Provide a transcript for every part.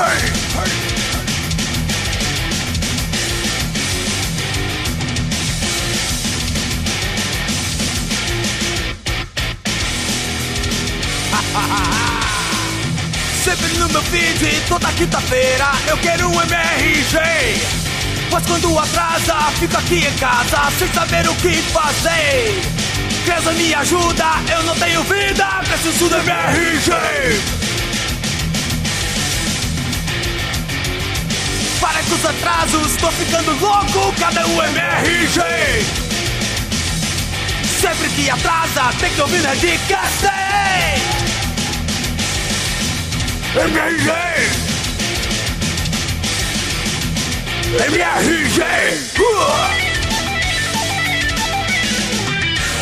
Sempre no meu feed, toda quinta-feira eu quero um MRG. Pois quando atrasa, fico aqui em casa sem saber o que fazer. Cresça me ajuda, eu não tenho vida, preciso do MRG. Para com os atrasos, tô ficando louco, cadê o MRG? Sempre que atrasa, tem que ouvir Nerdcast. MRG! MRG!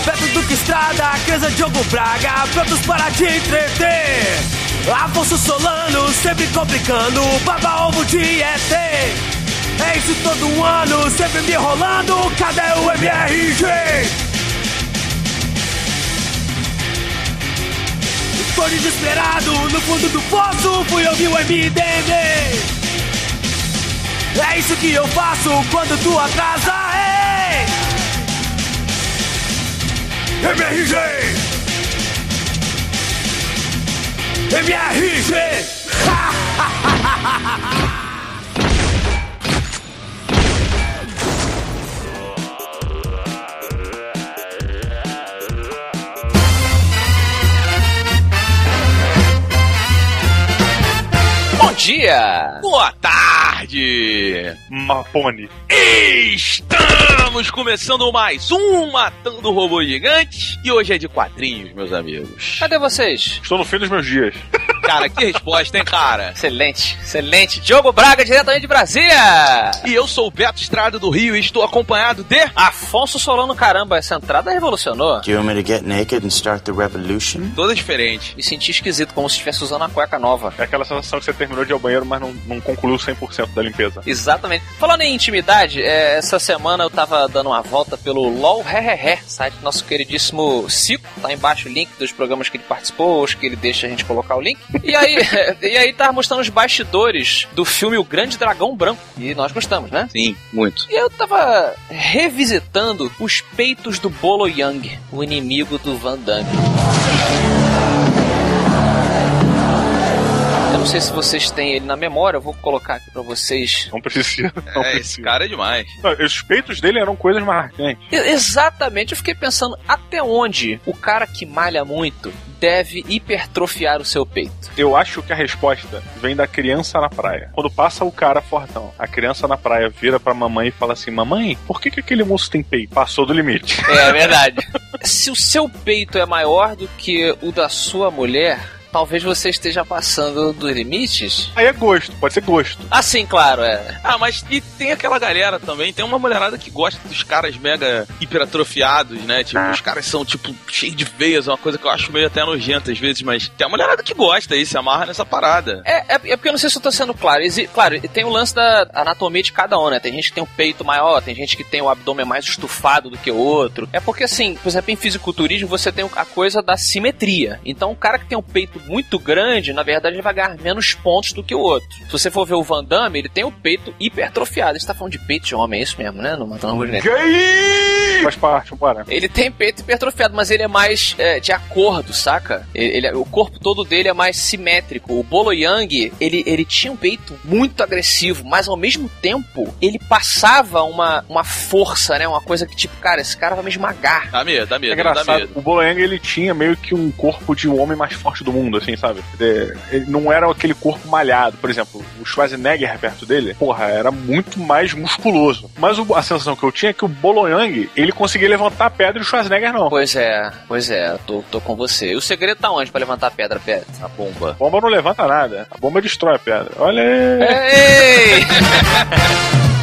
Beto Duque Estrada, Crenza Diogo Braga, prontos para te entreter. Afonso Solano, sempre complicando, baba ovo de ET. É isso todo ano, sempre me enrolando, cadê o MRG? Tô desesperado, no fundo do poço fui ouvir o MDM É isso que eu faço quando tu atrasa, ei! MRG! MRG! Bom dia! Boa tarde! Mapone. Estamos começando mais um Matando Robô Gigante e hoje é de quadrinhos, meus amigos. Cadê vocês? Estou no fim dos meus dias. Cara, que resposta, hein, cara? Excelente, excelente. Diogo Braga, diretamente de Brasília. E eu sou o Beto Estrada do Rio e estou acompanhado de... Afonso Solano, caramba, essa entrada revolucionou. Do you want me to get naked and start the revolution? Toda diferente. Me senti esquisito, como se estivesse usando a cueca nova. É aquela sensação que você terminou de ir ao banheiro, mas não, não concluiu 100% da limpeza. Exatamente. Falando em intimidade, é, essa semana eu tava dando uma volta pelo LOL Ré, site do nosso queridíssimo Cico. Tá embaixo o link dos programas que ele participou, os que ele deixa a gente colocar o link. E aí, e aí tava mostrando os bastidores do filme O Grande Dragão Branco. E nós gostamos, né? Sim, muito. E eu tava revisitando os peitos do Bolo Young, o inimigo do Van Damme. Eu não sei se vocês têm ele na memória, eu vou colocar aqui pra vocês. Não precisa. Não É, esse precisa. cara é demais. Não, os peitos dele eram coisas marcantes. E- Exatamente, eu fiquei pensando até onde o cara que malha muito deve hipertrofiar o seu peito. Eu acho que a resposta vem da criança na praia. Quando passa o cara fortão, a criança na praia vira pra mamãe e fala assim: Mamãe, por que, que aquele moço tem peito? Passou do limite. É verdade. Se o seu peito é maior do que o da sua mulher, talvez você esteja passando dos limites. Aí é gosto, pode ser gosto. Assim, claro, é. Ah, mas e tem aquela galera também, tem uma mulherada que gosta dos caras mega hiperatrofiados, né? Tipo, os caras são, tipo, cheios de veias, uma coisa que eu acho meio até nojenta às vezes, mas tem uma mulherada que gosta e se amarra nessa parada. É, é, é porque eu não sei se eu tô sendo claro. Exi- claro, tem o lance da anatomia de cada um, né? Tem gente que tem um peito maior, tem gente que tem o abdômen mais estufado do que o outro. É porque, assim, por exemplo, em fisiculturismo você tem a coisa da simetria. Então, o cara que tem um peito muito grande, na verdade, ele vai ganhar menos pontos do que o outro. Se você for ver o Van Damme, ele tem o peito hipertrofiado. A gente tá falando de peito de homem, é isso mesmo, né? Não matando um Faz parte, bora. ele tem peito hipertrofiado, mas ele é mais é, de acordo, saca? Ele, ele- o corpo todo dele é mais simétrico. O Bolo Yang, ele, ele tinha um peito muito agressivo, mas ao mesmo tempo ele passava uma, uma força, né? Uma coisa que tipo, cara, esse cara vai me esmagar. Dá medo, dá É medo, dá engraçado, medo. o Boloeng ele tinha meio que um corpo de um homem mais forte do mundo, assim, sabe? Ele, não era aquele corpo malhado. Por exemplo, o Schwarzenegger perto dele, porra, era muito mais musculoso. Mas a sensação que eu tinha é que o Boloeng, ele conseguia levantar a pedra e o Schwarzenegger não. Pois é, pois é, tô, tô com você. E o segredo tá onde pra levantar a pedra, pedra? A bomba. A bomba não levanta nada. A bomba destrói a pedra. Olha aí. Ei!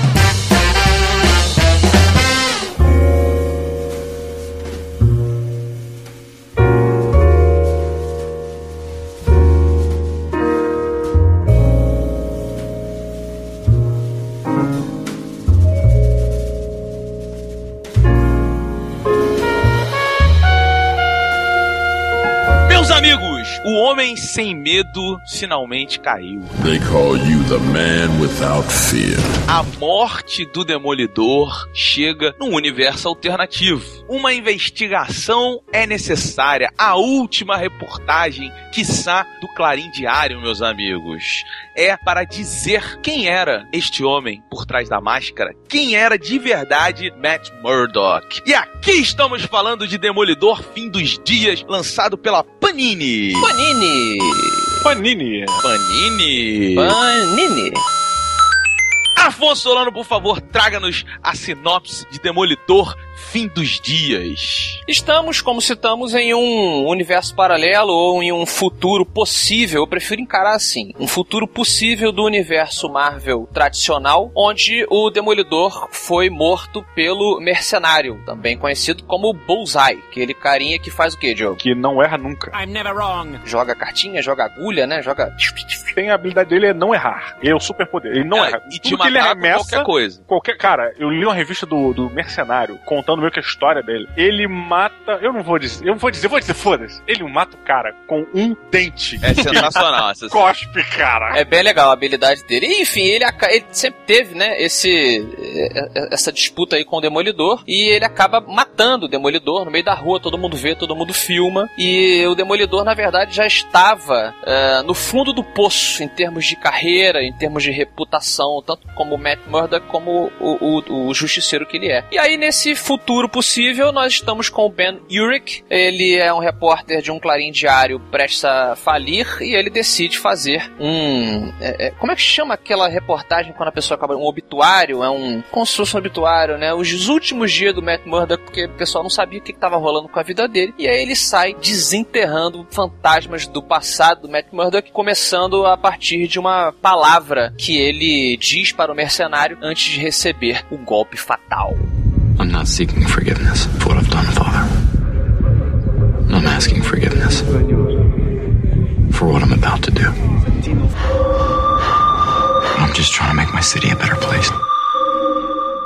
sem medo finalmente caiu. They call you the man without fear. A morte do Demolidor chega num universo alternativo. Uma investigação é necessária. A última reportagem, quiçá, do Clarim Diário, meus amigos, é para dizer quem era este homem por trás da máscara, quem era de verdade Matt Murdock. E aqui estamos falando de Demolidor Fim dos Dias, lançado pela Panini. Panini! Panini. Panini. Panini! Afonso Solano, por favor, traga-nos a sinopse de Demolidor Fim dos Dias. Estamos, como citamos, em um universo paralelo ou em um futuro possível, eu prefiro encarar assim, um futuro possível do universo Marvel tradicional, onde o Demolidor foi morto pelo Mercenário, também conhecido como Bullseye, aquele carinha que faz o que, Joe? Que não erra nunca. Joga cartinha, joga agulha, né? Joga... Tem a habilidade dele é não errar. Ele é o superpoder. Ele não É, erra. e Tudo que ele com arremessa, qualquer coisa. Qualquer, cara, eu li uma revista do, do Mercenário contando meio que a história dele. Ele mata. Eu não vou dizer. Eu não vou dizer, eu vou dizer, foda-se. Ele mata o cara com um dente. É sensacional essa Cospe, cara. É bem legal a habilidade dele. E, enfim, ele, ele sempre teve, né, esse, essa disputa aí com o Demolidor. E ele acaba matando o Demolidor no meio da rua. Todo mundo vê, todo mundo filma. E o Demolidor, na verdade, já estava eh, no fundo do poço em termos de carreira, em termos de reputação, tanto como o Matt Murdock como o, o, o justiceiro que ele é. E aí, nesse futuro possível, nós estamos com o Ben Urich. Ele é um repórter de um Clarim Diário prestes a falir e ele decide fazer um. é, é, como é que chama aquela reportagem quando a pessoa acaba. Um obituário? É um. Como se fosse um né? Os últimos dias do Matt Murdock, porque o pessoal não sabia o que estava rolando com a vida dele. E aí ele sai desenterrando fantasmas do passado do Matt Murdock, começando a partir de uma palavra que ele diz para o mercenário antes de receber o golpe fatal. I'm not seeking forgiveness for what I've done, Father. I'm asking forgiveness for what I'm about to do. I'm just trying to make my city a better place.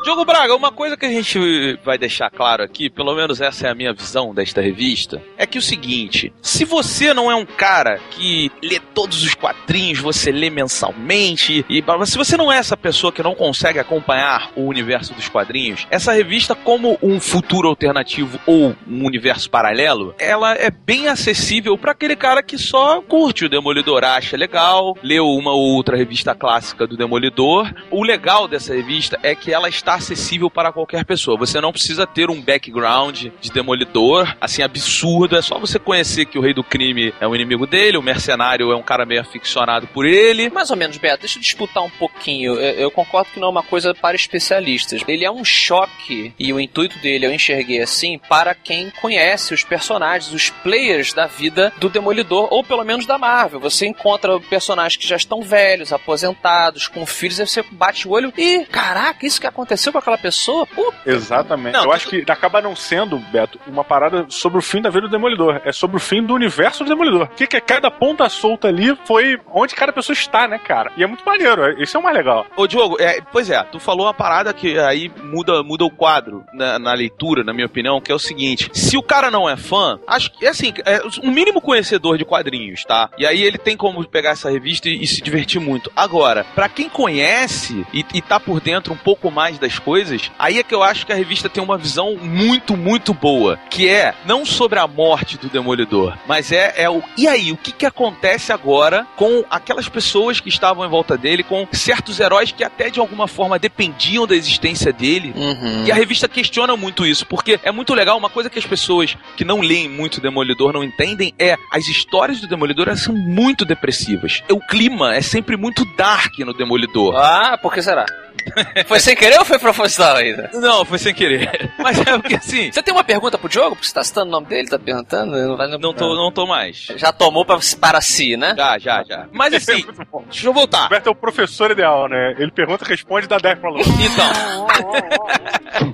Diogo Braga, uma coisa que a gente vai deixar claro aqui, pelo menos essa é a minha visão desta revista, é que o seguinte: se você não é um cara que lê todos os quadrinhos, você lê mensalmente, e se você não é essa pessoa que não consegue acompanhar o universo dos quadrinhos, essa revista, como um futuro alternativo ou um universo paralelo, ela é bem acessível para aquele cara que só curte o Demolidor, acha legal, leu uma ou outra revista clássica do Demolidor. O legal dessa revista é que ela está acessível para qualquer pessoa. Você não precisa ter um background de demolidor, assim, absurdo. É só você conhecer que o rei do crime é o inimigo dele, o mercenário é um cara meio aficionado por ele. Mais ou menos, Beto, deixa eu disputar um pouquinho. Eu, eu concordo que não é uma coisa para especialistas. Ele é um choque, e o intuito dele eu enxerguei assim, para quem conhece os personagens, os players da vida do Demolidor, ou pelo menos da Marvel. Você encontra personagens que já estão velhos, aposentados, com filhos, aí você bate o olho e, caraca, isso que aconteceu com aquela pessoa? Puta, Exatamente. Não, eu tu- acho que acaba não sendo, Beto, uma parada sobre o fim da vida do Demolidor. É sobre o fim do universo do Demolidor. O que, que é cada ponta solta ali foi onde cada pessoa está, né, cara? E é muito maneiro. Isso é o mais legal. Ô, Diogo, é, pois é, tu falou uma parada que aí muda, muda o quadro na, na leitura, na minha opinião, que é o seguinte: se o cara não é fã, acho que, é assim, é um mínimo conhecedor de quadrinhos, tá? E aí ele tem como pegar essa revista e, e se divertir muito. Agora, pra quem conhece e, e tá por dentro um pouco mais das coisas, aí é que eu acho que a revista tem uma visão muito, muito boa, que é não sobre a morte do Demolidor, mas é, é o. E aí, o que que acontece agora com aquelas pessoas que estavam em volta dele, com certos heróis que até de alguma forma dependiam da existência dele? Uhum. E a revista questiona muito isso, porque é muito legal, uma coisa que as pessoas que não leem muito Demolidor não entendem é as histórias do Demolidor são muito depressivas. O clima é sempre muito dark no Demolidor. Ah, por que será? foi sem querer ou foi proposital ainda? Não, foi sem querer. Mas é porque assim, Você tem uma pergunta pro Diogo? Porque você tá citando o nome dele, tá perguntando? Não, vai- não tô, não tô mais. Já tomou pra, para si, né? Já, já, já. Mas assim, bom. deixa eu voltar. O Beto é o professor ideal, né? Ele pergunta, responde e dá 10 pra aluno. Então.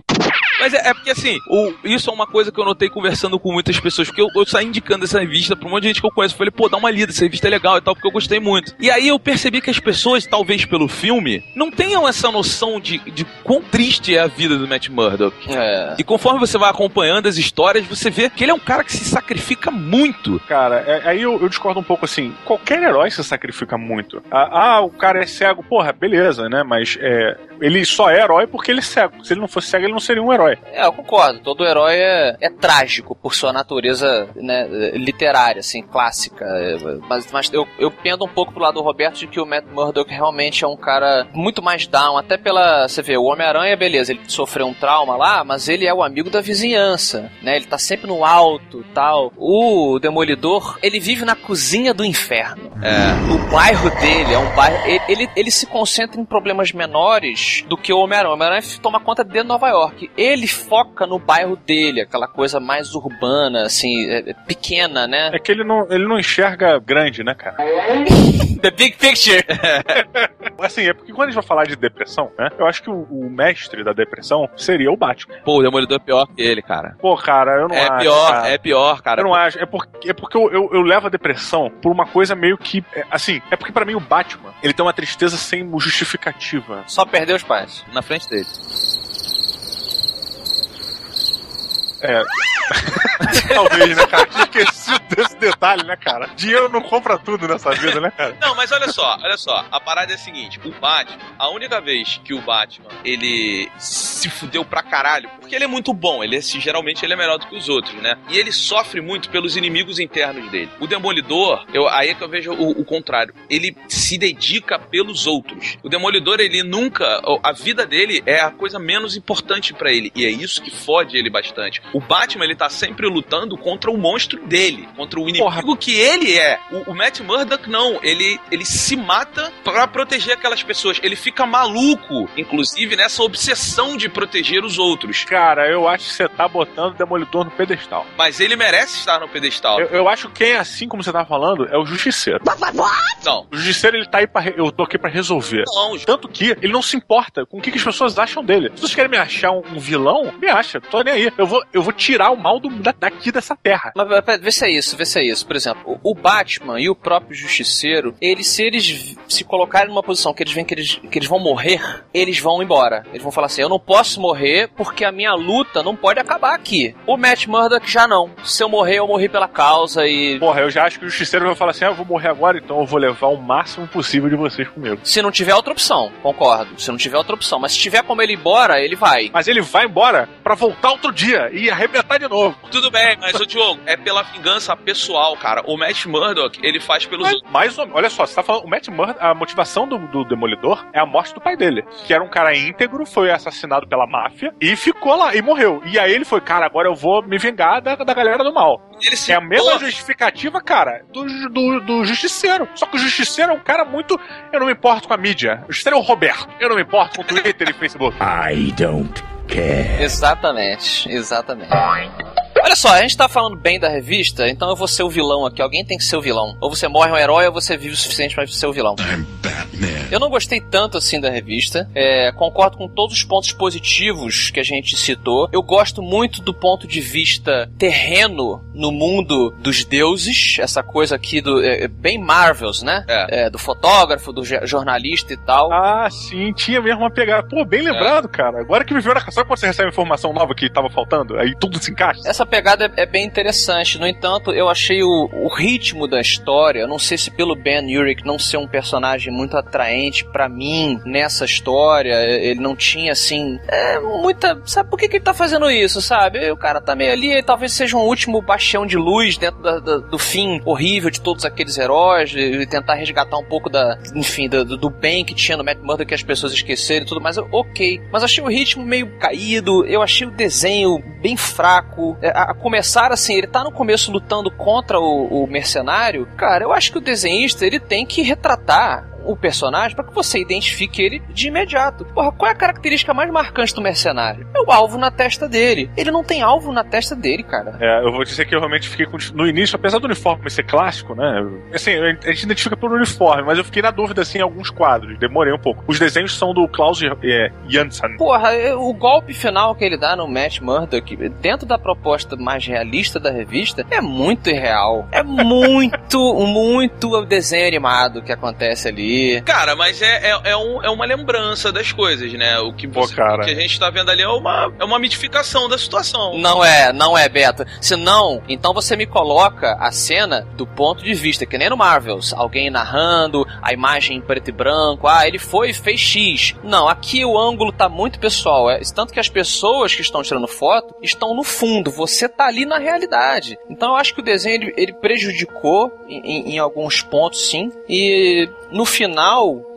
Mas é, é porque assim, o, isso é uma coisa que eu notei conversando com muitas pessoas, porque eu, eu saí indicando essa revista pra um monte de gente que eu conheço. Eu falei, pô, dá uma lida, essa revista é legal e tal, porque eu gostei muito. E aí eu percebi que as pessoas, talvez pelo filme, não tenham essa noção de, de quão triste é a vida do Matt Murdock. É. E conforme você vai acompanhando as histórias, você vê que ele é um cara que se sacrifica muito. Cara, é- aí eu, eu discordo um pouco assim. Qualquer herói se sacrifica muito. Ah, ah, o cara é cego, porra, beleza, né? Mas é, ele só é herói porque ele é cego. Se ele não fosse cego, ele não seria um herói. É, eu concordo. Todo herói é, é trágico por sua natureza né, literária, assim, clássica. É, Mas, mas eu, eu pendo um pouco pro lado do Roberto de que o Matt Murdock realmente é um cara muito mais down. Até pela. Você vê, o Homem-Aranha, beleza, ele sofreu um trauma lá, mas ele é o amigo da vizinhança, né? Ele tá sempre no alto tal. O Demolidor, ele vive na cozinha do inferno. É. O bairro dele é um bairro. ele- Ele, ele se concentra em problemas menores do que o Homem-Aranha. O Homem-Aranha toma conta de Nova York. Ele foca no bairro dele, aquela coisa mais urbana, assim, é- é pequena, né? É que ele não, ele não enxerga grande, né, cara? The Big Picture! Assim, é porque quando a gente vai falar de depressão, né? Eu acho que o, o mestre da depressão seria o Batman. Pô, o Demolidor é pior que ele, cara. Pô, cara, eu não É acho. pior, cara. é pior, cara. Eu não acho. É porque, é porque eu, eu, eu levo a depressão por uma coisa meio que. é, assim, é porque pra mim o Batman, ele tem uma tristeza sem justificativa. Só perdeu os pais. Na frente dele. É. Talvez, né, cara? Tinha esquecido desse detalhe, né, cara? Dinheiro não compra tudo nessa vida, né, cara? Não, mas olha só, olha só. A parada é a seguinte: o Batman, a única vez que o Batman ele se fudeu pra caralho, porque ele é muito bom, ele é, geralmente ele é melhor do que os outros, né? E ele sofre muito pelos inimigos internos dele. O Demolidor, eu, aí é que eu vejo o, o contrário. Ele se dedica pelos outros. O Demolidor, ele nunca. A vida dele é a coisa menos importante pra ele. E é isso que fode ele bastante. O Batman, ele tá sempre lutando contra o monstro dele, contra o inimigo Porra. que ele é. O, o Matt Murdock, não. Ele, ele se mata pra proteger aquelas pessoas. Ele fica maluco, inclusive, nessa obsessão de proteger os outros. Cara, eu acho que você tá botando o Demolidor no pedestal. Mas ele merece estar no pedestal. Eu, eu acho que quem é assim, como você tá falando, é o Justiceiro. Não. O Justiceiro, ele tá aí pra. re- Eu tô aqui pra resolver. Não, Tanto que ele não se importa com o que, que as pessoas acham dele. Se vocês querem me achar um, um vilão, me acha. Tô nem aí. Eu vou, eu vou tirar o mal do, da- daqui dessa terra. Mas pera, vê se é isso, vê se é isso. Por exemplo, o, Batman e o próprio Justiceiro, eles, se eles se colocarem numa posição que eles veem que eles, que eles vão morrer, eles vão embora. Eles vão falar assim: eu não posso morrer porque a minha luta não pode acabar aqui. O Matt Murdock já não. Se eu morrer, eu morri pela causa e. Porra, eu já acho que o Justiceiro vai falar assim: ah, eu vou morrer agora, então eu vou levar o máximo possível de vocês comigo. Se não tiver outra opção, concordo. Se não tiver outra opção. Mas se tiver como ele ir embora, ele vai. Mas ele vai embora pra voltar outro dia e arrebentar de novo. tudo bem, mas o Diogo, é pela vingança pessoal, cara. O Matt Murdock, ele faz pelos Mas, mais ou- olha só, você tá falando, o Matt Murdock, a motivação do, do Demolidor é a morte do pai dele, que era um cara íntegro, foi assassinado pela máfia e ficou lá, e morreu. E aí ele foi, cara, agora eu vou me vingar da, da galera do mal. Ele se É a mesma Pô, justificativa, cara, do, do, do Justiceiro. Só que o Justiceiro é um cara muito. Eu não me importo com a mídia. O Justiceiro é o Roberto. Eu não me importo com o Twitter e Facebook. I don't care. Exatamente, exatamente. Olha só, a gente tá falando bem da revista, então eu vou ser o vilão aqui. Alguém tem que ser o vilão. Ou você morre um herói ou você vive o suficiente pra ser o vilão. I'm Batman. Eu não gostei tanto assim da revista. É, concordo com todos os pontos positivos que a gente citou. Eu gosto muito do ponto de vista terreno no mundo dos deuses. Essa coisa aqui do. É, é bem Marvels, né? É. do fotógrafo, do jo- jornalista e tal. Ah, sim, tinha mesmo uma pegada. Pô, bem lembrado, cara. Agora que me veio na Sabe quando você recebe informação nova que tava faltando? Aí tudo se encaixa? Essa pegada é, é bem interessante. No entanto, eu achei o, o ritmo da história. Não sei se pelo Ben Urich não ser um personagem muito atraente pra mim nessa história, ele não tinha assim. É, muita. Sabe por que, que ele tá fazendo isso, sabe? O cara tá meio ali, talvez seja um último bastião de luz dentro da- da- do fim horrível de todos aqueles heróis e, tentar resgatar um pouco da. Enfim, do, do bem que tinha no Matt Murdock que as pessoas esqueceram e tudo mais. Ok. Mas achei o ritmo meio caído, eu achei o desenho bem fraco. É, A, a começar assim, ele tá no começo lutando contra o, o mercenário. Cara, eu acho que o desenhista ele tem que retratar o personagem para que você identifique ele de imediato. Porra, qual é a característica mais marcante do mercenário? É o alvo na testa dele. Ele não tem alvo na testa dele, cara. É, eu vou dizer que eu realmente fiquei com, no início, apesar do uniforme ser clássico, né? Assim, a gente identifica pelo uniforme, mas eu fiquei na dúvida assim em alguns quadros, demorei um pouco. Os desenhos são do Klaus é, Jansson. Porra, o golpe final que ele dá no Matt Murdock, dentro da proposta mais realista da revista, é muito irreal. É muito, muito o desenho animado que acontece ali. Cara, mas é, é, é, um, é uma lembrança das coisas, né? O que, Pô, você- cara. o que a gente tá vendo ali é uma, é uma mitificação da situação. Não é, não é, Beto. Se não, então você me coloca a cena do ponto de vista, que nem no Marvels. Alguém narrando, a imagem em preto e branco. Ah, ele foi e fez X. Não, aqui o ângulo tá muito pessoal. É, tanto que as pessoas que estão tirando foto estão no fundo. Você tá ali na realidade. Então eu acho que o desenho ele, ele prejudicou em, em- em alguns pontos, sim. E no final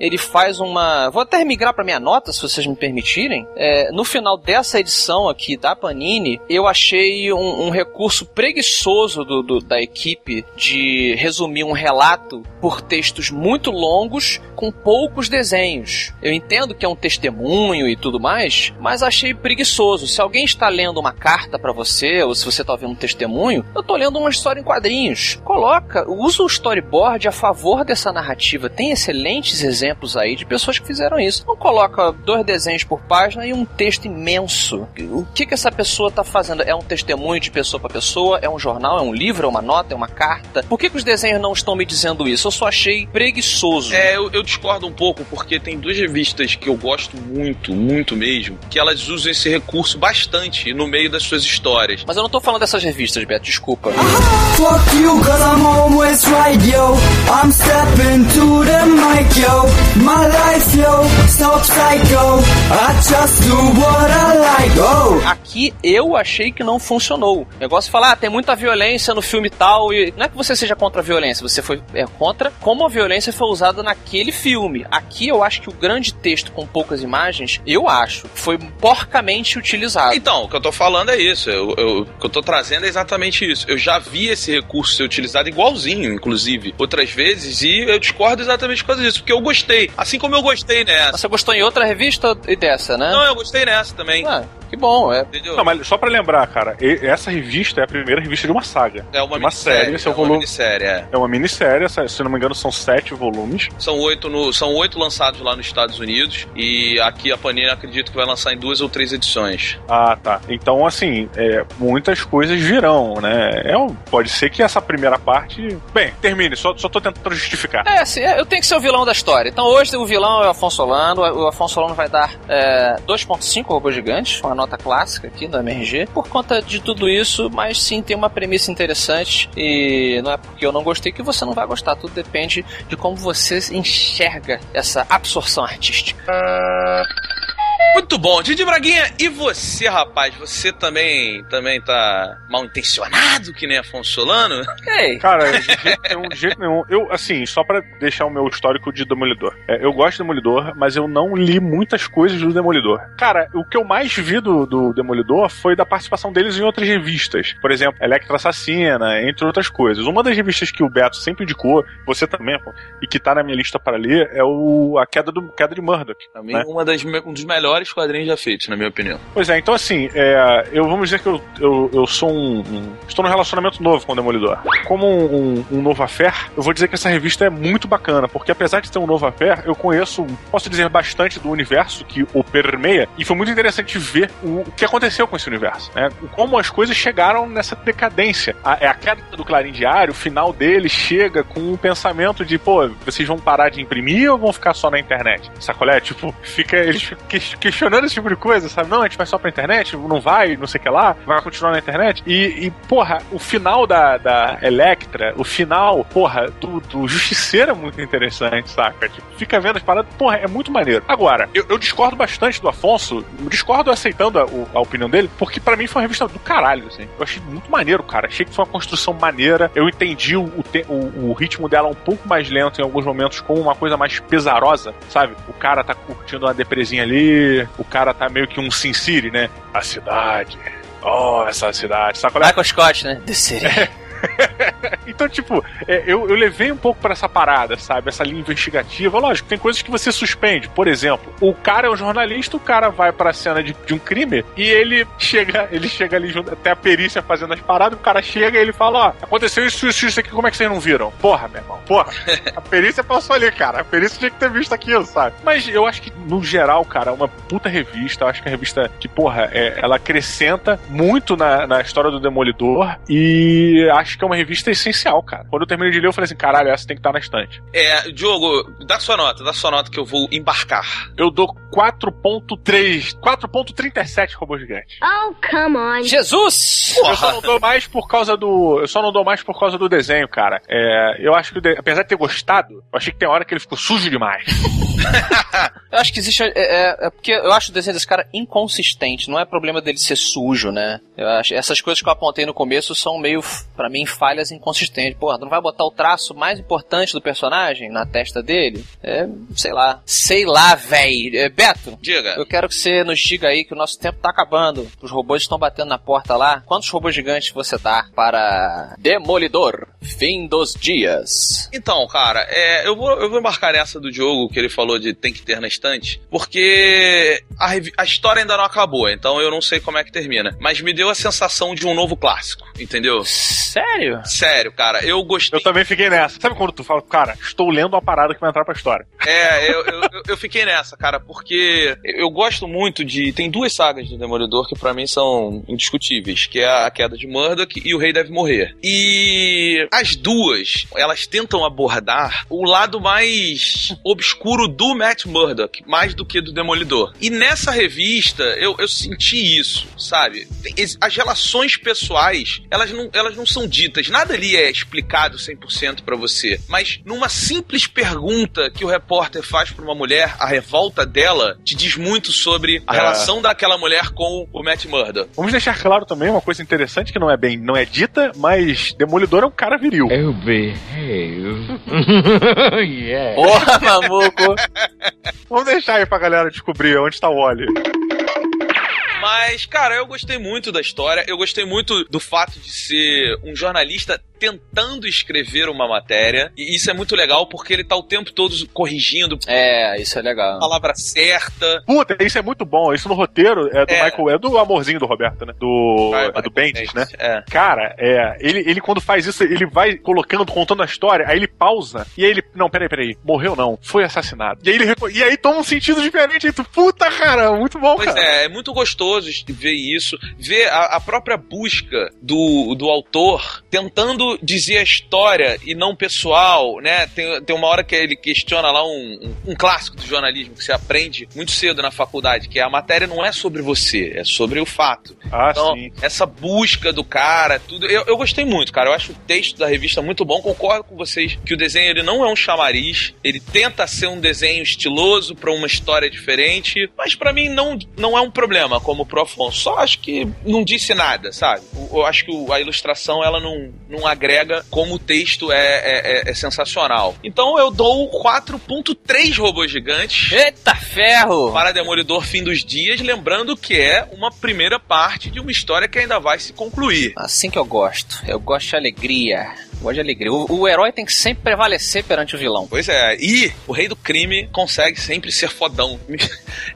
ele faz uma. Vou até migrar para minha nota, se vocês me permitirem. É, no final dessa edição aqui da Panini, eu achei um, um recurso preguiçoso do, do- da equipe de resumir um relato por textos muito longos com poucos desenhos. Eu entendo que é um testemunho e tudo mais, mas achei preguiçoso. Se alguém está lendo uma carta para você, ou se você está ouvindo um testemunho, eu tô lendo uma história em quadrinhos. Coloca, usa o storyboard a favor dessa narrativa. Tem excelentes exemplos aí de pessoas que fizeram isso. Não coloca dois desenhos por página e um texto imenso. O que que essa pessoa tá fazendo? É um testemunho de pessoa para pessoa? É um jornal? É um livro? É uma nota? É uma carta? Por que, que os desenhos não estão me dizendo isso? Eu só achei preguiçoso. É, eu, eu discordo um pouco, porque tem duas revistas que eu gosto muito, muito mesmo, que elas usam esse recurso bastante no meio das suas histórias. Mas eu não tô falando dessas revistas, Beto, desculpa. Fuck you, cause I'm always right, yo. I'm stepping to the mic, yo. My life, yo, so psycho. I just do what I like, oh. Aqui eu achei que não funcionou. O negócio de falar, ah, tem muita violência no filme tal, e não é que você seja contra a violência, você foi é, contra como a violência foi usada naquele filme. Aqui eu acho que o grande texto com poucas imagens, eu acho, foi porcamente utilizado. Então, o que eu tô falando é isso. Eu, eu- o que eu tô trazendo é exatamente isso. Eu já vi esse recurso ser utilizado igualzinho, inclusive, outras vezes, e eu discordo exatamente causa disso, porque eu gostei. Assim como eu gostei nessa. Você gostou em outra revista e dessa, né? Não, eu gostei nessa também. Ah, que bom, é. Entendeu? Não, mas só pra lembrar, cara, essa revista é a primeira revista de uma saga. é uma, uma série, esse é é uma volume- minissérie, é. É uma minissérie, se não me engano, são sete volumes. São oito, no, são oito lançados lá nos Estados Unidos. E aqui a Panini acredito que vai lançar em duas ou três edições. Ah, tá. Então, assim, é, muitas coisas virão, né? É, um- pode ser que essa primeira parte. Bem, termine, só, só tô tentando justificar. É, assim, eu tenho que ser o vilão da história. Então hoje o vilão é o Afonso Solano. O Afonso Solano vai dar é, 2.5 robôs gigantes, uma nota clássica aqui da MRG, por conta de tudo isso, mas sim tem uma premissa interessante e não é porque eu não gostei que você não vai gostar. Tudo depende de como você enxerga essa absorção artística. Muito bom, Didi Braguinha. E você, rapaz? Você também, também tá mal intencionado, que nem Afonso Solano? Ei, Cara, de jeito nenhum, de jeito nenhum. Eu, assim, só pra deixar o meu histórico de Demolidor. É, eu gosto de Demolidor, mas eu não li muitas coisas do Demolidor. Cara, o que eu mais vi do, do Demolidor foi da participação deles em outras revistas. Por exemplo, Electra Assassina, entre outras coisas. Uma das revistas que o Beto sempre indicou, você também, pô, e que tá na minha lista para ler, é o A Queda, do, Queda de Murdoch. Pra mim, né? uma das, um dos melhores quadrinhos já feitos, na minha opinião. Pois é, então assim, é, eu vamos dizer que eu, eu, eu sou um, um- Estou num relacionamento novo com o Demolidor. Como um, um, um novo affair, eu vou dizer que essa revista é muito bacana, porque apesar de ter um novo affair, eu conheço, posso dizer, bastante do universo que o permeia, e foi muito interessante ver o, o que aconteceu com esse universo, né? Como as coisas chegaram nessa decadência. A, é a queda do Clarim Diário, o final dele chega com um pensamento de, pô, vocês vão parar de imprimir ou vão ficar só na internet? Sacolé? Tipo, fica eles ficam questionando esse tipo de coisa, sabe? Não, a gente vai só pra internet, não vai, não sei o que lá, vai continuar na internet. E, e, porra, o final da, da Electra, o final, porra, do, do Justiceiro é muito interessante, saca? Tipo, fica vendo as paradas, porra, é muito maneiro. Agora, eu, eu discordo bastante do Afonso, discordo aceitando a, a opinião dele, porque pra mim foi uma revista do caralho, assim. Eu achei muito maneiro, cara. Achei que foi uma construção maneira. Eu entendi o, o- o ritmo dela um pouco mais lento em alguns momentos, como uma coisa mais pesarosa, sabe? O cara tá curtindo uma depresinha ali, o cara tá meio que um Sin City, né? A cidade. Oh, essa cidade. Sabe qual é? Michael Scott, né? The City. então, tipo, é, eu, eu levei um pouco pra essa parada, sabe? Essa linha investigativa. Lógico, tem coisas que você suspende. Por exemplo, o cara é um jornalista, o cara vai pra cena de, de um crime e ele chega, ele chega ali junto, até a perícia fazendo as paradas, o cara chega e ele fala, ó, aconteceu isso, isso, isso aqui, como é que vocês não viram? Porra, meu irmão, porra. A perícia passou ali, cara. A perícia tinha que ter visto aquilo, sabe? Mas eu acho que, no geral, cara, é uma puta revista. Eu acho que a revista que, porra, é, ela acrescenta muito na, na história do Demolidor e acho que é uma revista essencial, cara. Quando eu terminei de ler, eu falei assim, caralho, essa tem que estar na estante. É, Diogo, dá sua nota, dá sua nota que eu vou embarcar. Eu dou 4.3, 4.37 robô gigante. Oh, come on. Jesus! Eu só não dou mais por causa do. Eu só não dou mais por causa do desenho, cara. É, eu acho que, de- apesar de ter gostado, eu achei que tem hora que ele ficou sujo demais. Eu acho que existe. É, é- é porque eu acho o desenho desse cara inconsistente. Não é problema dele ser sujo, né? Eu acho, essas coisas que eu apontei no começo são meio, pra mim, falhas inconsistentes. Porra, tu não vai botar o traço mais importante do personagem na testa dele? É, sei lá. Sei lá, véi. É, Beto, Diga. eu quero que você nos diga aí que o nosso tempo tá acabando. Os robôs estão batendo na porta lá. Quantos robôs gigantes você dá para Demolidor? Fim dos dias. Então, cara, é, eu, vou, eu vou embarcar nessa do Diogo que ele falou de tem que ter na estante, porque a, a história ainda não acabou, então eu não sei como é que termina. Mas me deu a sensação de um novo clássico, entendeu? Sério? Sério, cara, eu gostei. Eu também fiquei nessa. Sabe quando tu fala, cara, estou lendo uma parada que vai entrar pra história? É, eu, eu, eu- fiquei nessa, cara, porque eu gosto muito de. Tem duas sagas do Demolidor que pra mim são indiscutíveis, que é a queda de Murdoch e o Rei Deve Morrer. E as duas, elas tentam abordar o lado mais obscuro do Matt Murdock, mais do que do Demolidor. E nessa revista, eu, eu senti isso, sabe? As relações pessoais, elas não, elas não são ditas. Nada ali é explicado 100% pra você. Mas numa simples pergunta que o repórter faz pra uma mulher, a revolta dela te diz muito sobre a É. relação daquela mulher com o Matt Murdock. Vamos deixar claro também uma coisa interessante que não é bem, não é dita, mas Demolidor é um cara viril. Oh, behave. yeah. Porra, mamuco. Vamos deixar aí pra galera descobrir onde está o Wally. Mas, cara, eu gostei muito da história. Eu gostei muito do fato de ser um jornalista tentando escrever uma matéria. E isso é muito legal porque ele tá o tempo todo corrigindo É, isso é a legal. palavra certa. Puta, isso é muito bom. Isso no roteiro é do É. Michael, é do amorzinho do Roberto, né? Do, Vai, é vai, do Bendis, né? É. Cara, é, ele, ele quando faz isso, ele vai colocando, contando a história, aí ele pausa, e aí ele, não, peraí, peraí, morreu não, foi assassinado. E aí ele, e aí toma um sentido diferente, e tu, puta, cara, muito bom, Pois cara. é, é muito gostoso de ver isso, ver a, a própria busca do, do autor tentando dizer a história e não pessoal, né? Tem, tem uma hora que ele questiona lá um, um, um clássico do jornalismo que você aprende muito cedo na faculdade, que é a matéria não é sobre você, é sobre o fato. Ah, Então, sim. essa busca do cara, tudo. Eu, eu gostei muito, cara. Eu acho o texto da revista muito bom. Concordo com vocês que o desenho ele não é um chamariz. Ele tenta ser um desenho estiloso pra uma história diferente. Mas pra mim não, não é um problema, como pro Afonso. Só acho que não disse nada, sabe? Eu, acho que a ilustração ela não, não agrega como o texto é, é, é- é sensacional. Então eu dou 4.3 robôs gigantes. Eita ferro! Para Demolidor Fim dos Dias, lembrando que é uma primeira parte de uma história que ainda vai se concluir. Assim que eu gosto. Eu gosto de alegria. Gosto de alegria. O, o herói tem que sempre prevalecer perante o vilão. Pois é, e o Rei do Crime consegue sempre ser fodão.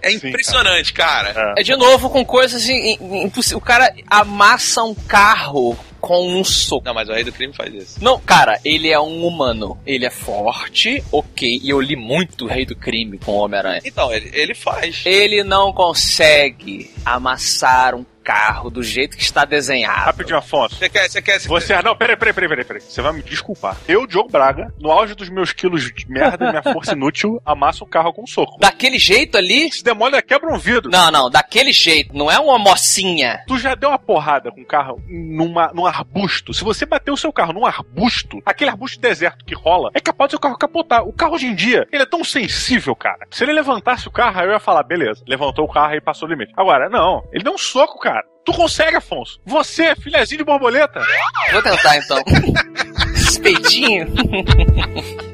É Sim, impressionante, cara. É de novo com coisas im- im- impossíveis. O cara amassa um carro com um soco. Não, mas o Rei do Crime faz isso. Não, cara, ele é um humano. Ele é forte, ok. E eu li muito Rei do Crime com o Homem-Aranha. Então, ele, ele faz. Ele não consegue amassar um carro do jeito que está desenhado. Rapidinho, Afonso. Você quer, você quer. Você, ah, não, peraí, peraí, peraí, peraí, peraí. Você vai me desculpar. Eu, Diogo Braga, no auge dos meus quilos de merda e minha força inútil, amasso o carro com um soco. Daquele jeito ali. Se demora, quebra um vidro. Não, não, daquele jeito. Não é uma mocinha. Tu já deu uma porrada com o carro numa, num arbusto. Se você bater o seu carro num arbusto, aquele arbusto deserto que rola, é capaz do seu carro capotar. O carro hoje em dia, ele é tão sensível, cara. Se ele levantasse o carro, aí eu ia falar, beleza, levantou o carro e passou o limite. Agora, não, ele deu um soco, cara. Tu consegue, Afonso. Você, filhazinho de borboleta. Vou tentar então. Esse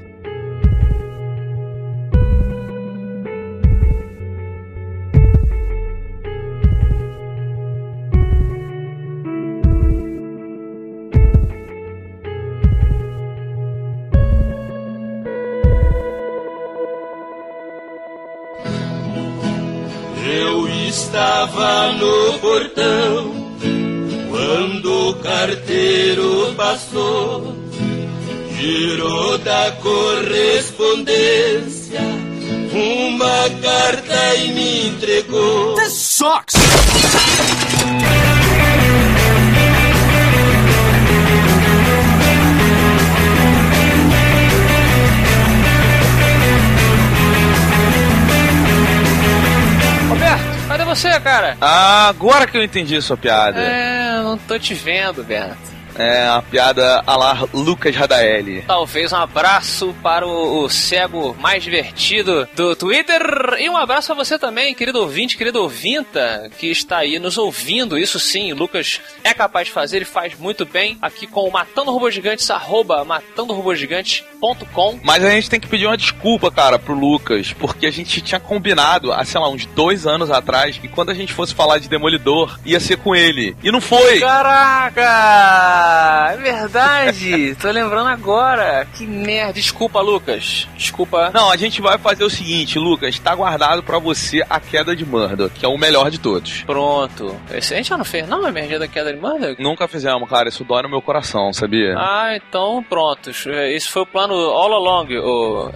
estava no portão quando o carteiro passou, girou da correspondência uma carta e me entregou. This sucks! Você, cara? Ah, agora que eu entendi a sua piada. É, não tô te vendo, Berto. É a piada a lá Lucas Radaeli. Talvez um abraço para o, o cego mais divertido do Twitter e um abraço para você também, querido ouvinte, querido ouvinta, que está aí nos ouvindo. Isso sim, o Lucas é capaz de fazer, ele faz muito bem aqui com o Matando Robôs Gigantes, arroba matandorobogigantes.com. Mas a gente tem que pedir uma desculpa, cara, pro Lucas, porque a gente tinha combinado, há, sei lá, uns dois anos atrás, que quando a gente fosse falar de Demolidor, ia ser com ele. E não foi! Caraca! É verdade! Tô lembrando agora. Que merda. Desculpa, Lucas. Desculpa. Não, a gente vai fazer o seguinte, Lucas, tá guardado pra você a queda de Murdoch, que é o melhor de todos. Pronto. Esse, a gente já não fez, não, a emergência da queda de Murdoch? Nunca fizemos, cara, isso dói no meu coração, sabia? Ah, então pronto. Esse foi o plano all along, o,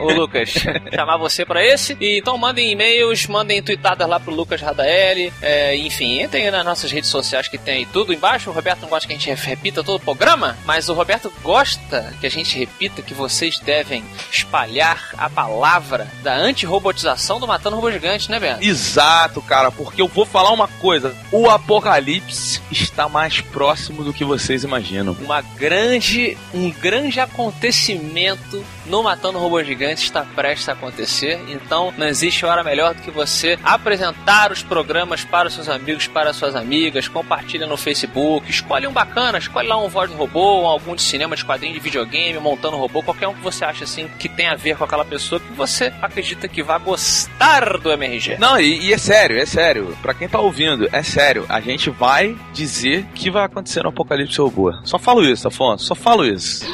o Lucas. Chamar você pra esse. E, então mandem e-mails, mandem tweetadas lá pro Lucas Radaeli. É, enfim, entrem nas nossas redes sociais que tem aí tudo embaixo. O Roberto não gosta que a gente repita todo o programa, mas o Roberto gosta que a gente repita que vocês devem espalhar a palavra da anti-robotização do Matando Robô Gigante, né, Beto? Exato, cara, porque eu vou falar uma coisa: o apocalipse está mais próximo do que vocês imaginam. Uma grande, um grande acontecimento no Matando Robô Gigante está prestes a acontecer, então não existe hora melhor do que você apresentar os programas para os seus amigos, para as suas amigas, compartilha no Facebook, escolhe um bacana, escolhe lá um voz do robô, algum de cinema, de quadrinho, de videogame, montando robô, qualquer um que você acha assim que tem a ver com aquela pessoa que você acredita que vai gostar do MRG. Não, e, e é sério, é sério. Pra quem tá ouvindo, é sério. A gente vai dizer que vai acontecer no Apocalipse Robô. Só falo isso, Afonso, só falo isso.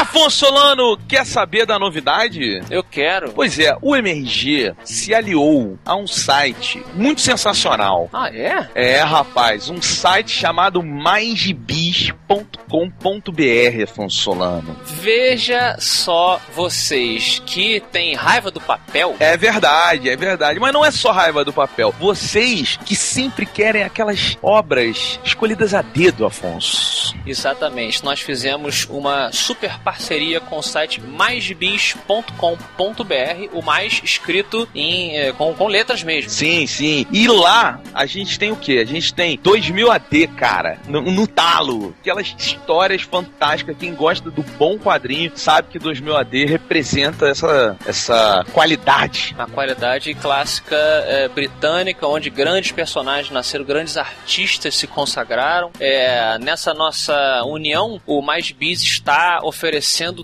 Afonso Solano, quer saber da novidade? Eu quero. Pois é, o MRG se aliou a um site muito sensacional. Ah, é? É, rapaz, um site chamado maisgibis.com.br, Afonso Solano. Veja só vocês que têm raiva do papel. É verdade, é verdade. Mas não é só raiva do papel. Vocês que sempre querem aquelas obras escolhidas a dedo, Afonso. Exatamente. Nós fizemos uma super parceria com o site maisgibis.com.br, o mais escrito em, eh, com, com letras mesmo. Sim, sim. E lá a gente tem o quê? A gente tem 2000 AD, cara, no, no talo. Aquelas histórias fantásticas. Quem gosta do bom quadrinho sabe que 2000 AD representa essa, essa qualidade. Uma qualidade clássica eh, britânica, onde grandes personagens nasceram, grandes artistas se consagraram. É, nessa nossa união, o Mais Bis está oferecendo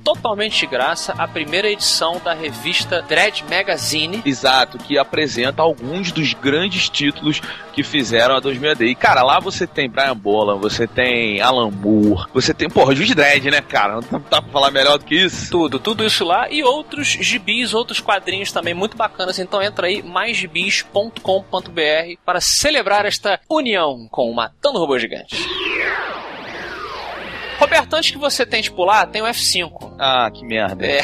totalmente de graça a primeira edição da revista Dread Magazine. Exato, que apresenta alguns dos grandes títulos que fizeram a 2000 AD. E, cara, lá você tem Brian Bolan, você tem Alan Moore, você tem, porra, Juiz Dredd, né, cara? Não dá pra falar melhor do que isso. Tudo, tudo isso lá e outros gibis, outros quadrinhos também muito bacanas. Então entra aí maisgibis.com.br para celebrar esta união com o Matando Robô Gigante. Roberto, antes que você tente pular, tem o F5. Ah, que merda. É.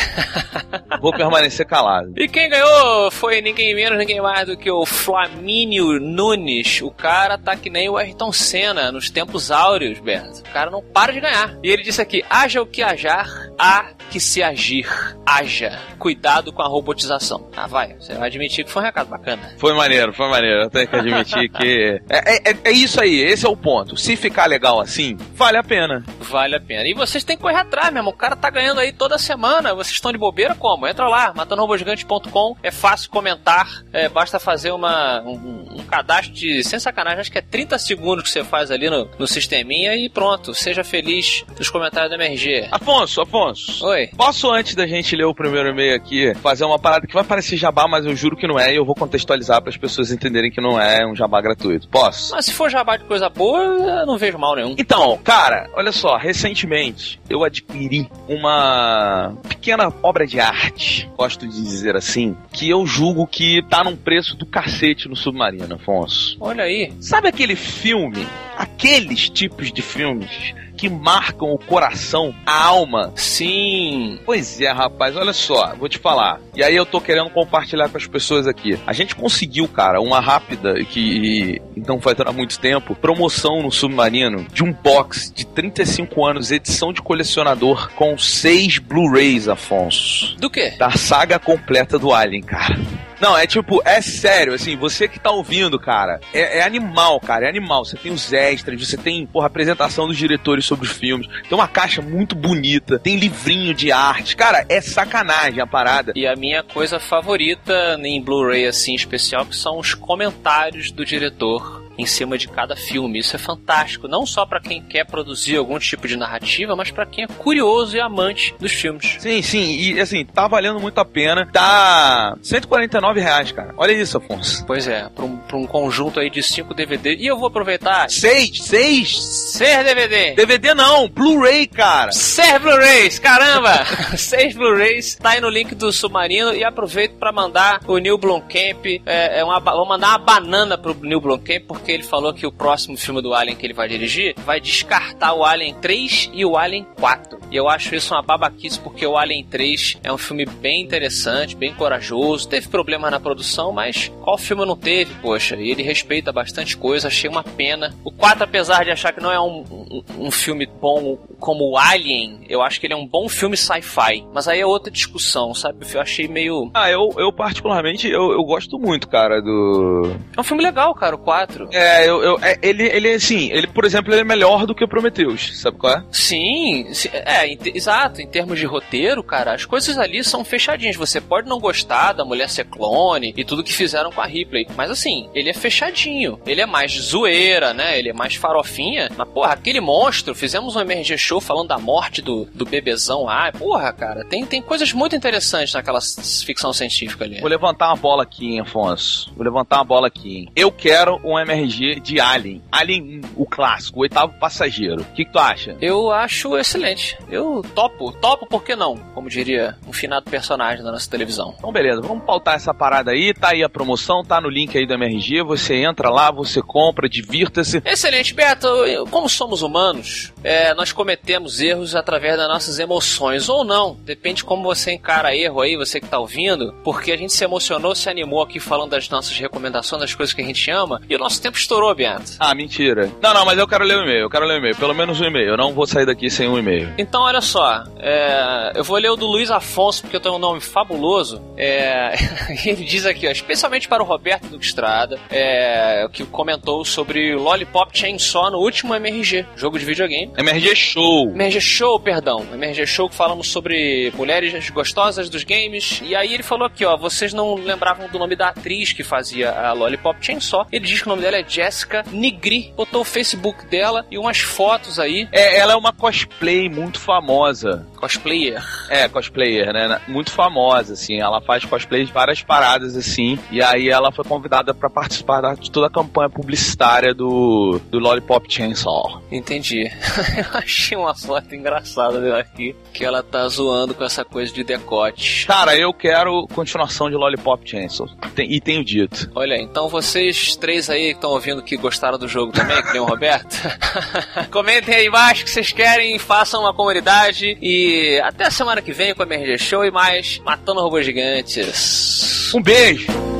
Vou permanecer calado. E quem ganhou foi ninguém menos, ninguém mais do que o Flamínio Nunes. O cara tá que nem o Ayrton Senna nos tempos áureos, Berto. O cara não para de ganhar. E ele disse aqui: haja o que hajar, há que se agir. Haja. Cuidado com a robotização. Ah, vai. Você vai admitir que foi um recado bacana. Foi maneiro, foi maneiro. Eu tenho que admitir que. É, é, é isso aí, esse é o ponto. Se ficar legal assim, vale a pena. Vale a pena. E vocês têm que correr atrás mesmo. O cara tá ganhando aí toda semana. Vocês estão de bobeira como? Entra lá, matandorobogigante.com. É fácil comentar. É, basta fazer uma, um, um cadastro de, sem sacanagem, acho que é 30 segundos que você faz ali no, no sisteminha e pronto. Seja feliz nos comentários do MRG. Afonso, Afonso. Oi. Posso, antes da gente ler o primeiro e-mail aqui, fazer uma parada que vai parecer jabá, mas eu juro que não é, e eu vou contextualizar para as pessoas entenderem que não é um jabá gratuito. Posso? Mas se for jabá de coisa boa, eu não vejo mal nenhum. Então, cara, olha só, recentemente eu adquiri uma pequena obra de arte, gosto de dizer assim, que eu julgo que tá num preço do cacete no Submarino, Afonso. Olha aí. Sabe aquele filme, aqueles tipos de filmes que marcam o coração, a alma. Sim. Pois é, rapaz, olha só, vou te falar. E aí eu tô querendo compartilhar com as pessoas aqui. A gente conseguiu, cara, uma rápida que não vai durar muito tempo, promoção no Submarino de um box de 35 anos, edição de colecionador com seis Blu-rays, Afonso. Do quê? Da saga completa do Alien, cara. Não, é tipo, é sério, assim, você que tá ouvindo, cara, é, é, animal, cara, é animal. Você tem os extras, você tem, porra, apresentação dos diretores sobre os filmes, tem uma caixa muito bonita, tem livrinho de arte. Cara, é sacanagem a parada. E a minha coisa favorita em Blu-ray, assim, especial, que são os comentários do diretor em cima de cada filme. Isso é fantástico, não só para quem quer produzir algum tipo de narrativa, mas para quem é curioso e amante dos filmes. Sim, sim, e assim, tá valendo muito a pena. Tá 149 reais, cara. Olha isso, Afonso. Pois é, pra um, pra um conjunto aí de 5 DVD. E eu vou aproveitar. Seis, seis, seis DVD. DVD não, Blu-ray, cara. Seis Blu-rays, caramba! seis Blu-rays. Tá aí no link do Submarino e aproveito para mandar o Neil Blomkamp, é, é uma, vou mandar uma banana pro Neil Blomkamp, porque ele falou que o próximo filme do Alien que ele vai dirigir vai descartar o Alien 3 e o Alien 4. E eu acho isso uma babaquice porque o Alien 3 é um filme bem interessante, bem corajoso, teve problema na produção, mas qual filme não teve, poxa? E ele respeita bastante coisa, achei uma pena. O 4, apesar de achar que não é um, um, um filme bom como o Alien, eu acho que ele é um bom filme sci-fi. Mas aí é outra discussão, sabe? Eu achei meio. Ah, eu, eu particularmente, eu, eu gosto muito, cara, do. É um filme legal, cara, o 4. É, eu, eu, é, ele, ele, assim, ele, por exemplo, ele é melhor do que o Prometheus, sabe qual é? Sim, é, em, exato. Em termos de roteiro, cara, as coisas ali são fechadinhas. Você pode não gostar da mulher ser clone e tudo que fizeram com a Ripley, mas assim, ele é fechadinho. Ele é mais zoeira, né? Ele é mais farofinha. Mas, porra, aquele monstro, fizemos um MRG show falando da morte do, do bebezão lá. Porra, cara, tem, tem coisas muito interessantes naquela ficção científica ali. Vou levantar uma bola aqui, hein, Afonso. Vou levantar uma bola aqui, hein. Eu quero um MRG de Alien. Alien, o clássico, o oitavo passageiro. O que, que tu acha? Eu acho excelente. Eu topo. Topo, por que não? Como diria um finado personagem da nossa televisão. Então, beleza. Vamos pautar essa parada aí. Tá aí a promoção, tá no link aí do MRG. Você entra lá, você compra, divirta-se. Excelente, Beto. Como somos humanos, é, nós cometemos erros através das nossas emoções. Ou não. Depende como você encara erro aí, você que tá ouvindo. Porque a gente se emocionou, se animou aqui falando das nossas recomendações, das coisas que a gente ama. E o nosso tempo estourou, Beto. Ah, mentira. Não, não, mas eu quero ler o e-mail. Eu quero ler o e-mail. Pelo menos um e-mail. Eu não vou sair daqui sem um e-mail. Então, olha só. É, eu vou ler o do Luiz Afonso, porque eu tenho um nome fabuloso. É, ele diz aqui, ó, especialmente para o Roberto Duque Estrada, é, que comentou sobre Lollipop Chainsaw no último MRG, jogo de videogame. MRG Show. MRG Show, perdão. MRG Show que falamos sobre mulheres gostosas dos games. E aí ele falou aqui, ó, vocês não lembravam do nome da atriz que fazia a Lollipop Chainsaw. Ele diz que o nome dela é Jessica Nigri. Botou o Facebook dela e umas fotos aí. É, ela é uma cosplay muito famosa. Cosplayer. É, cosplayer, né? Muito famosa, assim. Ela faz cosplay de várias paradas, assim. E aí ela foi convidada para participar de toda a campanha publicitária do, do Lollipop Chainsaw. Entendi. Eu achei uma foto engraçada dela aqui, que ela tá zoando com essa coisa de decote. Cara, eu quero continuação de Lollipop Chainsaw. Tem, e tenho dito. Olha, então vocês três aí que estão ouvindo que gostaram do jogo também, que nem o Roberto, comentem aí embaixo que vocês querem, façam uma comunidade e até a semana que vem com a MRG Show e mais Matando Robôs Gigantes. Um beijo!